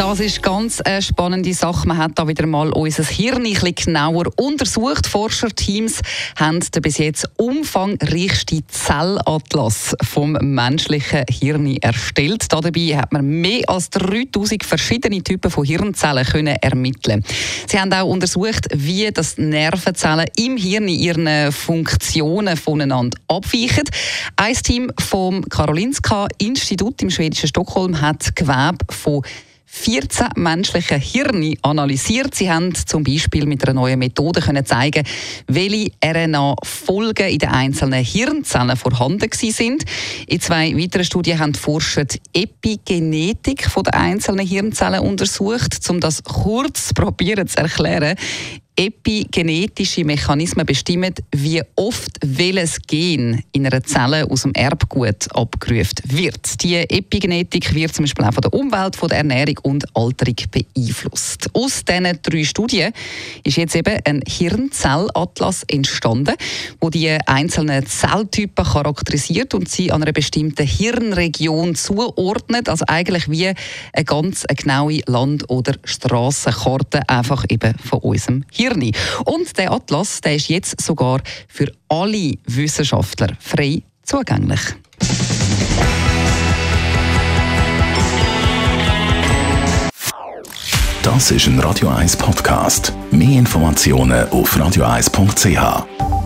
das ist ganz eine spannende Sache. Man hat da wieder mal unser Hirn ein bisschen genauer untersucht. Forscherteams haben den bis jetzt umfangreichsten Zellatlas vom menschlichen Hirn erstellt. Dabei hat man mehr als 3000 verschiedene Typen von Hirnzellen können ermitteln. Sie haben auch untersucht, wie das Nervenzellen im Hirn ihren Funktionen voneinander abweichen. Ein Team vom Karolinska Institut im schwedischen Stockholm hat Gewebe von 14 menschliche Hirne analysiert. Sie haben zum Beispiel mit einer neuen Methode können zeigen, welche RNA-Folgen in den einzelnen Hirnzellen vorhanden sind. In zwei weiteren Studien haben die Forscher die Epigenetik der einzelnen Hirnzellen untersucht, um das kurz probieren zu erklären epigenetische Mechanismen bestimmen, wie oft welches Gen in einer Zelle aus dem Erbgut abgerufen wird. Die Epigenetik wird zum Beispiel auch von der Umwelt, von der Ernährung und Alterung beeinflusst. Aus diesen drei Studien ist jetzt eben ein Hirnzellatlas entstanden, wo die einzelnen Zelltypen charakterisiert und sie an einer bestimmten Hirnregion zuordnet. Also eigentlich wie eine ganz genaue Land- oder Strassenkarte einfach eben von unserem Hirn. Hirn. Und der Atlas der ist jetzt sogar für alle Wissenschaftler frei zugänglich. Das ist ein Radio 1 Podcast. Mehr Informationen auf radio1.ch.